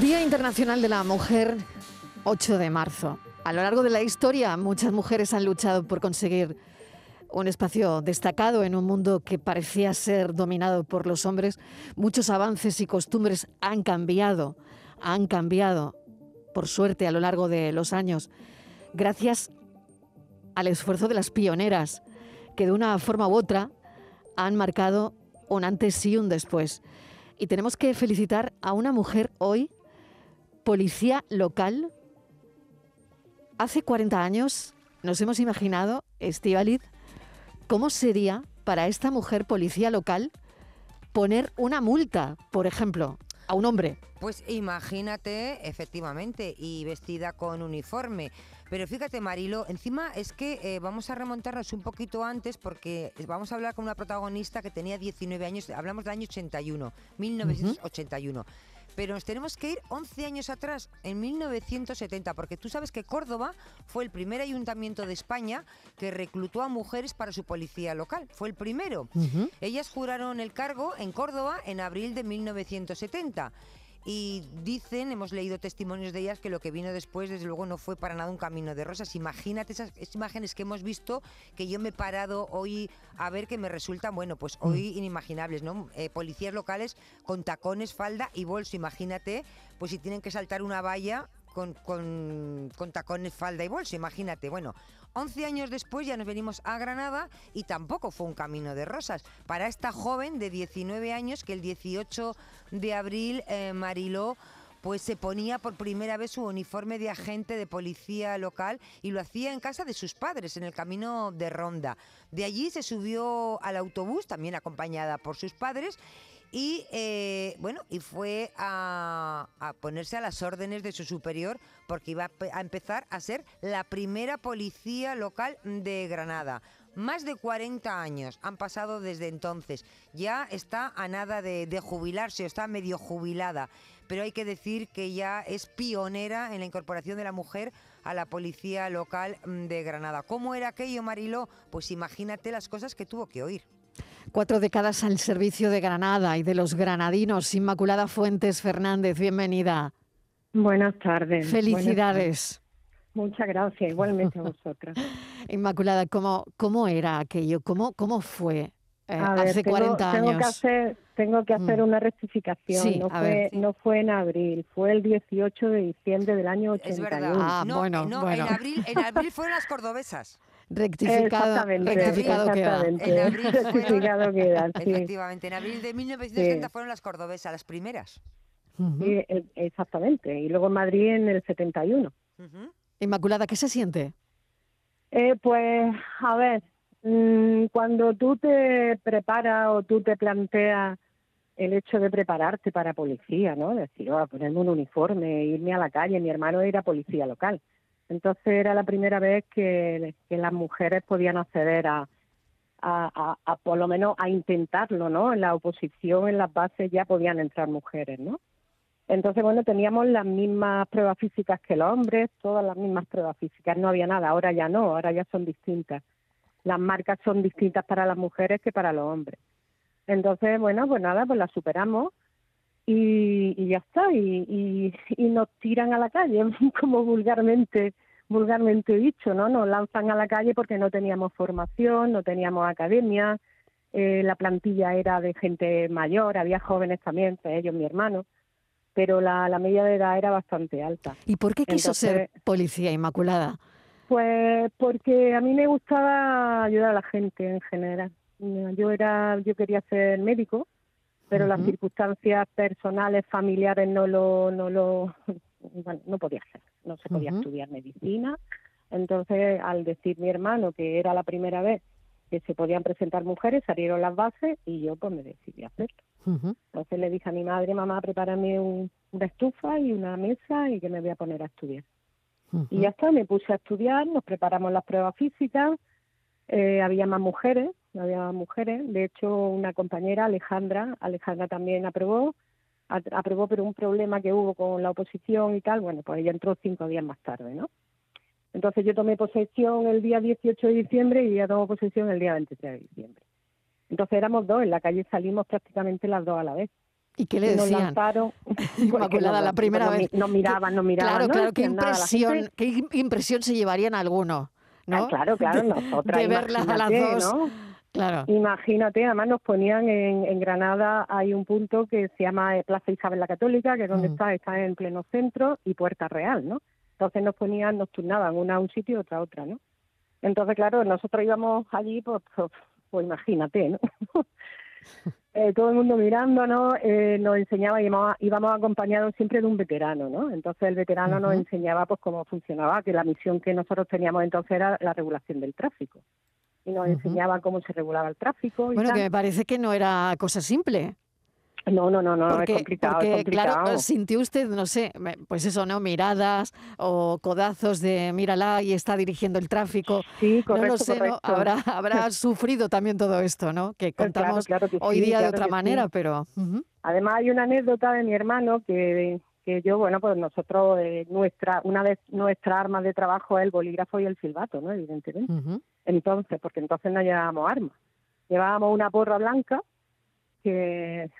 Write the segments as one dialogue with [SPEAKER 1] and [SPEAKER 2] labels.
[SPEAKER 1] Día Internacional de la Mujer, 8 de marzo. A lo largo de la historia, muchas mujeres han luchado por conseguir un espacio destacado en un mundo que parecía ser dominado por los hombres. Muchos avances y costumbres han cambiado, han cambiado, por suerte, a lo largo de los años, gracias al esfuerzo de las pioneras, que de una forma u otra han marcado un antes y un después. Y tenemos que felicitar a una mujer hoy policía local. Hace 40 años nos hemos imaginado, Estivaliz, cómo sería para esta mujer policía local poner una multa, por ejemplo, a un hombre.
[SPEAKER 2] Pues imagínate, efectivamente, y vestida con uniforme. Pero fíjate, Marilo, encima es que eh, vamos a remontarnos un poquito antes porque vamos a hablar con una protagonista que tenía 19 años, hablamos del año 81, 1981 pero nos tenemos que ir 11 años atrás, en 1970, porque tú sabes que Córdoba fue el primer ayuntamiento de España que reclutó a mujeres para su policía local. Fue el primero. Ellas juraron el cargo en Córdoba en abril de 1970 y dicen, hemos leído testimonios de ellas, que lo que vino después, desde luego, no fue para nada un camino de rosas. Imagínate esas, imágenes que hemos visto, que yo me he parado hoy a ver que me resultan, bueno, pues mm. hoy inimaginables, ¿no? Eh, policías locales con tacones, falda y bolso, imagínate, pues si tienen que saltar una valla con, con, con, tacones, falda y bolso, imagínate. Bueno, 11 años después ya nos venimos a Granada y tampoco fue un camino de rosas. Para esta joven de 19 años que el 18 de abril eh, Mariló pues se ponía por primera vez su uniforme de agente de policía local y lo hacía en casa de sus padres, en el camino de Ronda. De allí se subió al autobús, también acompañada por sus padres, y eh, bueno, y fue a, ponerse a las órdenes de su superior porque iba a, empezar a ser la primera policía local de Granada. Más de 40 años han pasado desde entonces. Ya está a nada de, de jubilarse, está medio jubilada. Pero hay que decir que ya es pionera en la incorporación de la mujer a la policía local de Granada. ¿Cómo era aquello, Mariló? Pues imagínate las cosas que tuvo que oír.
[SPEAKER 1] Cuatro décadas al servicio de Granada y de los granadinos. Inmaculada Fuentes Fernández, bienvenida.
[SPEAKER 3] Buenas tardes.
[SPEAKER 1] Felicidades.
[SPEAKER 3] Muchas gracias, igualmente a vosotras.
[SPEAKER 1] Inmaculada, ¿cómo, cómo era aquello? ¿Cómo, cómo fue eh, hace 40
[SPEAKER 3] años?
[SPEAKER 1] Tengo
[SPEAKER 3] que hacer, tengo que hacer mm. una rectificación. no, fue, no fue en abril, fue el 18 de diciembre del año 81. Es verdad.
[SPEAKER 1] Ah, bueno,
[SPEAKER 2] no,
[SPEAKER 1] bueno.
[SPEAKER 2] En, abril, en abril fueron las cordobesas.
[SPEAKER 1] Rectificado, rectificado queda.
[SPEAKER 2] En abril rectificado queda, Efectivamente, en abril de 1970 fueron las cordobesas, las primeras.
[SPEAKER 3] sí, e, exactamente, y luego en Madrid en el 71.
[SPEAKER 1] Inmaculada, ¿qué se siente?
[SPEAKER 3] Eh, pues, a ver, mm, cuando tú te preparas o tú te planteas el hecho de prepararte para policía, ¿no? Decir, oh, ponerme un uniforme, irme a la calle, mi hermano era policía local. Entonces era la primera vez que, las mujeres podían acceder a, a, por lo menos a intentarlo, ¿no? En la oposición, en las bases ya podían entrar mujeres, ¿no? Entonces, bueno, teníamos las mismas pruebas físicas que los hombres, todas las mismas pruebas físicas, no había nada, ahora ya no, ahora ya son distintas. Las marcas son distintas para las mujeres que para los hombres. Entonces, bueno, pues nada, pues las superamos y, ya está, y, y, nos tiran a la calle, como vulgarmente vulgarmente dicho, ¿no? Nos lanzan a la calle porque no teníamos formación, no teníamos academia, eh, la plantilla era de gente mayor, había jóvenes también, ellos mi hermano, pero la, la media de edad era bastante alta.
[SPEAKER 1] ¿Y por qué quiso ser policía inmaculada?
[SPEAKER 3] Pues porque a mí me gustaba ayudar a la gente en general. Yo era, yo quería ser médico, pero las circunstancias personales, familiares no lo, no lo, bueno, no podía ser, no se podía estudiar medicina. Entonces, al decir mi hermano que era la primera vez que se podían presentar mujeres, salieron las bases y yo pues me decidí a hacerlo. Entonces le dije a mi madre, mamá, prepárame una estufa y una mesa y que me voy a poner a estudiar. Y ya está, me puse a estudiar, nos preparamos las pruebas físicas, eh, había más mujeres, había más mujeres, de hecho una compañera, Alejandra, Alejandra también aprobó, aprobó pero un problema que hubo con la oposición y tal, bueno, pues ella entró cinco días más tarde, ¿no? Entonces yo tomé posesión el día 18 de diciembre y ella tomó posesión el día 23 de diciembre. Entonces éramos dos, en la calle salimos prácticamente las dos a la vez.
[SPEAKER 1] ¿Y qué le
[SPEAKER 3] Nos
[SPEAKER 1] decían?
[SPEAKER 3] lanzaron,
[SPEAKER 1] Inmaculada,
[SPEAKER 3] nos-
[SPEAKER 1] la primera
[SPEAKER 3] nos
[SPEAKER 1] vez.
[SPEAKER 3] Nos miraban, nos miraban.
[SPEAKER 1] Claro,
[SPEAKER 3] no
[SPEAKER 1] claro, qué
[SPEAKER 3] nada.
[SPEAKER 1] Impresión, qué im- impresión se llevarían algunos, ¿no?
[SPEAKER 3] Ah, claro, claro, nosotras.
[SPEAKER 1] de verlas a las dos.
[SPEAKER 3] ¿no?
[SPEAKER 1] Claro.
[SPEAKER 3] Imagínate, además nos ponían en, en Granada, hay un punto que se llama eh, Plaza Isabel la Católica, que es donde
[SPEAKER 1] Mm.
[SPEAKER 3] está, está en pleno centro, y Puerta Real, ¿no? Entonces nos ponían, nos turnaban una a un sitio y otra a otra, ¿no? Entonces, claro, nosotros íbamos allí, pues, pues, pues imagínate, ¿no? Eh, todo el mundo mirándonos, eh, nos enseñaba, íbamos, íbamos acompañados siempre de un veterano, ¿no? Entonces el veterano nos enseñaba pues cómo funcionaba, que la misión que nosotros teníamos entonces era la regulación del tráfico. Y nos
[SPEAKER 1] Ujú.
[SPEAKER 3] enseñaba cómo se regulaba el tráfico y
[SPEAKER 1] Bueno,
[SPEAKER 3] tal.
[SPEAKER 1] que me parece que no era cosa simple.
[SPEAKER 3] No, no, no, no,
[SPEAKER 1] porque,
[SPEAKER 3] es complicado,
[SPEAKER 1] porque,
[SPEAKER 3] es complicado.
[SPEAKER 1] claro, sintió usted, no sé, pues eso, ¿no? Miradas o codazos de mírala y está dirigiendo el tráfico.
[SPEAKER 3] sí, correcto,
[SPEAKER 1] no lo sé, ¿no?
[SPEAKER 3] correcto.
[SPEAKER 1] Habrá, habrá sufrido también todo esto, ¿no? Que contamos
[SPEAKER 3] claro que
[SPEAKER 1] hoy día de otra
[SPEAKER 3] sí.
[SPEAKER 1] manera, pero...
[SPEAKER 3] Además hay una anécdota de mi hermano que, que yo, bueno, pues nosotros, eh, nuestra, una de nuestras armas de trabajo es el bolígrafo y el silbato, ¿no? Evidentemente. Entonces, porque entonces no llevábamos armas. Llevábamos una porra blanca que,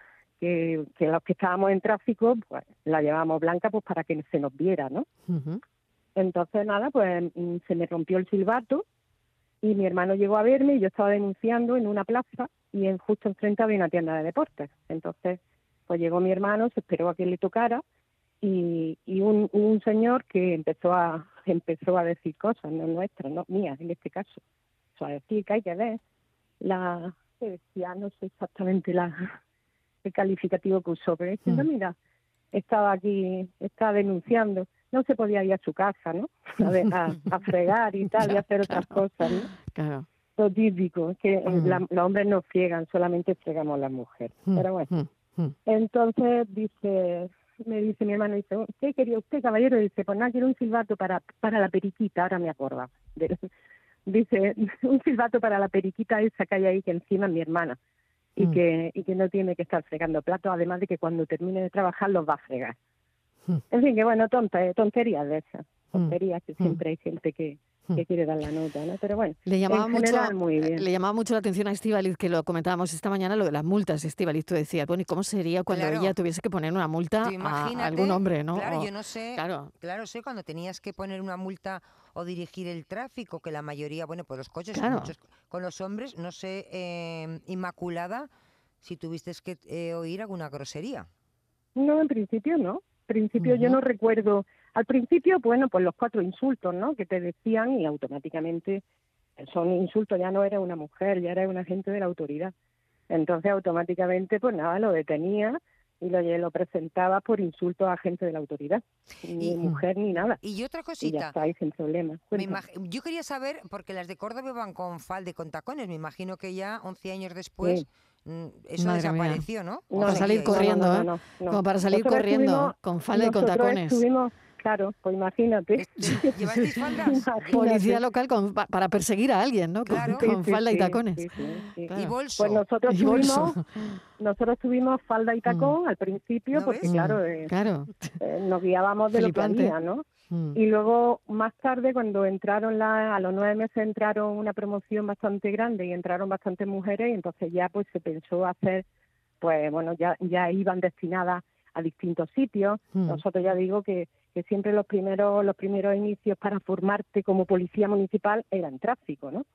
[SPEAKER 3] que, que los que estábamos en tráfico, pues la llevábamos blanca pues para que se nos viera, ¿no? Entonces, nada, pues mm, se me rompió el silbato y mi hermano llegó a verme y yo estaba denunciando en una plaza y en, justo enfrente había una tienda de deportes. Entonces, pues llegó mi hermano, se esperó a que le tocara y, y un, un señor que empezó a empezó a decir cosas, no nuestras, no mías en este caso. O sea, decir que hay que ver la, decía, no sé exactamente la, el calificativo que usó, pero diciendo,
[SPEAKER 1] Mm.
[SPEAKER 3] mira, estaba aquí, estaba denunciando, no se podía ir a su casa, ¿no? A, ver, a, a fregar y tal, y hacer otras
[SPEAKER 1] Claro.
[SPEAKER 3] cosas, ¿no?
[SPEAKER 1] Claro.
[SPEAKER 3] Lo típico, es que eh,
[SPEAKER 1] Mm.
[SPEAKER 3] la- los hombres no friegan, solamente fregamos las mujeres.
[SPEAKER 1] Mm,
[SPEAKER 3] Pero bueno,
[SPEAKER 1] mm.
[SPEAKER 3] entonces dice, me dice mi hermano, dice, ¿qué quería usted, caballero? Dice, pues nada, quiero un silbato para, para la periquita, ahora me acuerdo. De- dice, un silbato para la periquita esa que hay ahí, que encima es mi hermana, y,
[SPEAKER 1] Mm.
[SPEAKER 3] que, y que no tiene que estar fregando platos, además de que cuando termine de trabajar los va a fregar.
[SPEAKER 1] Mm.
[SPEAKER 3] En fin, que bueno, tonta, tonterías de esas,
[SPEAKER 1] Mm.
[SPEAKER 3] tonterías que siempre hay gente que. Que quiere dar la nota, ¿no? Pero bueno,
[SPEAKER 1] Le llamaba,
[SPEAKER 3] en
[SPEAKER 1] mucho,
[SPEAKER 3] general muy bien.
[SPEAKER 1] le llamaba mucho la atención a Estivaliz, que lo comentábamos esta mañana, lo de las multas, Estivaliz. Tú decías, bueno, ¿y cómo sería cuando
[SPEAKER 2] Claro.
[SPEAKER 1] ella tuviese que poner una multa a- algún hombre, no?
[SPEAKER 2] Claro,
[SPEAKER 1] O-
[SPEAKER 2] yo no sé.
[SPEAKER 1] claro.
[SPEAKER 2] Claro, sé cuando tenías que poner una multa o dirigir el tráfico, que la mayoría, bueno, pues los coches,
[SPEAKER 1] Claro.
[SPEAKER 2] muchos con los hombres, no sé, eh, Inmaculada, si tuviste que eh, oír alguna grosería.
[SPEAKER 3] No, en principio no. En principio yo no recuerdo. Al principio, bueno, pues los cuatro insultos, ¿no? Que te decían y automáticamente son insultos. Ya no era una mujer, ya era un agente de la autoridad. Entonces, automáticamente, pues nada, lo detenía y lo, lo presentaba por insultos a agente de la autoridad. Ni
[SPEAKER 2] Y-
[SPEAKER 3] mujer ni nada.
[SPEAKER 2] Y otra
[SPEAKER 3] Y ya
[SPEAKER 2] cosita,
[SPEAKER 3] está ahí sin problema.
[SPEAKER 2] me yo quería saber, porque las de Córdoba van con falda y con tacones, me imagino que ya 11 años después
[SPEAKER 3] Sí.
[SPEAKER 2] mm, eso
[SPEAKER 1] Madre mía.
[SPEAKER 2] desapareció, ¿no?
[SPEAKER 3] No,
[SPEAKER 1] Para salir
[SPEAKER 3] no, no,
[SPEAKER 1] corriendo,
[SPEAKER 3] no,
[SPEAKER 1] ¿eh? Como para salir
[SPEAKER 3] Nosotros
[SPEAKER 1] corriendo
[SPEAKER 3] estuvimos-
[SPEAKER 1] con falda y con tacones.
[SPEAKER 3] Estuvimos, claro, pues imagínate.
[SPEAKER 2] ¿Llevasteis faldas?
[SPEAKER 1] Policía local con- pa- para perseguir a alguien, ¿no? Con,
[SPEAKER 2] Claro.
[SPEAKER 1] con
[SPEAKER 3] Sí, sí,
[SPEAKER 1] falda y tacones.
[SPEAKER 3] sí, sí, sí.
[SPEAKER 1] Claro.
[SPEAKER 2] Y bolso.
[SPEAKER 3] Pues nosotros
[SPEAKER 1] Y bolso.
[SPEAKER 3] tuvimos, nosotros tuvimos falda y tacón al principio,
[SPEAKER 2] ¿No
[SPEAKER 3] porque
[SPEAKER 2] ves?
[SPEAKER 3] claro,
[SPEAKER 1] Mm,
[SPEAKER 3] eh,
[SPEAKER 1] claro.
[SPEAKER 3] eh, nos guiábamos de
[SPEAKER 1] Flipante.
[SPEAKER 3] lo que había, ¿no?
[SPEAKER 1] Mm.
[SPEAKER 3] Y luego, más tarde, cuando entraron, la, a los nueve meses entraron una promoción bastante grande y entraron bastantes mujeres, y entonces ya pues se pensó hacer, pues bueno, ya, ya iban destinadas a distintos sitios.
[SPEAKER 1] Mm.
[SPEAKER 3] Nosotros ya digo que, que siempre los primeros, los primeros inicios para formarte como policía municipal eran tráfico, ¿no?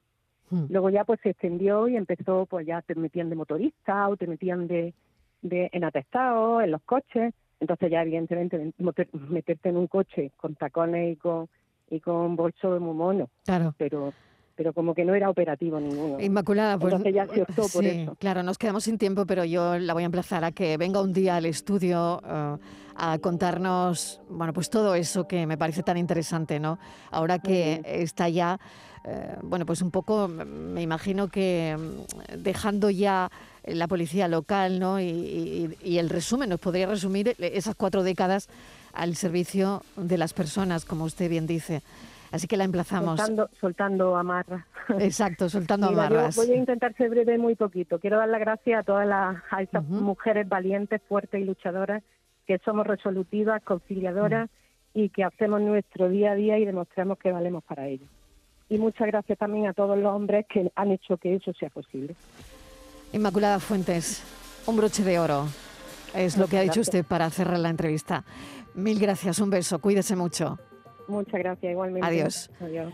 [SPEAKER 1] Mm.
[SPEAKER 3] Luego ya pues se extendió y empezó, pues ya te metían de motorista o te metían de, de en atestado, en los coches. Entonces ya evidentemente meter- meterte en un coche con tacones y con y con bolso de muy mono,
[SPEAKER 1] Claro.
[SPEAKER 3] pero pero como que no era operativo ninguno.
[SPEAKER 1] Inmaculada, pues
[SPEAKER 3] Entonces ya se optó por
[SPEAKER 1] sí,
[SPEAKER 3] eso.
[SPEAKER 1] claro, nos quedamos sin tiempo, pero yo la voy a emplazar a que venga un día al estudio eh, a contarnos, bueno, pues todo eso que me parece tan interesante, ¿no? Ahora que está ya, eh, bueno, pues un poco, me imagino que mm, dejando ya la policía local, ¿no? Y, y- y el resumen, nos podría resumir esas cuatro décadas al servicio de las personas, como usted bien dice. Así que la emplazamos.
[SPEAKER 3] soltando, soltando amarras.
[SPEAKER 1] Exacto, soltando
[SPEAKER 3] Mira, yo
[SPEAKER 1] amarras.
[SPEAKER 3] voy a intentar ser breve muy poquito. Quiero dar las gracias a todas las a estas mujeres valientes, fuertes y luchadoras que somos resolutivas, conciliadoras y que hacemos nuestro día a día y demostramos que valemos para ello. Y muchas gracias también a todos los hombres que han hecho que eso sea posible.
[SPEAKER 1] Inmaculada Fuentes, un broche de oro. Es lo que ha dicho usted para cerrar la entrevista. Mil gracias, un beso, cuídese mucho.
[SPEAKER 3] Muchas gracias, igualmente.
[SPEAKER 1] Adiós.
[SPEAKER 3] Adiós.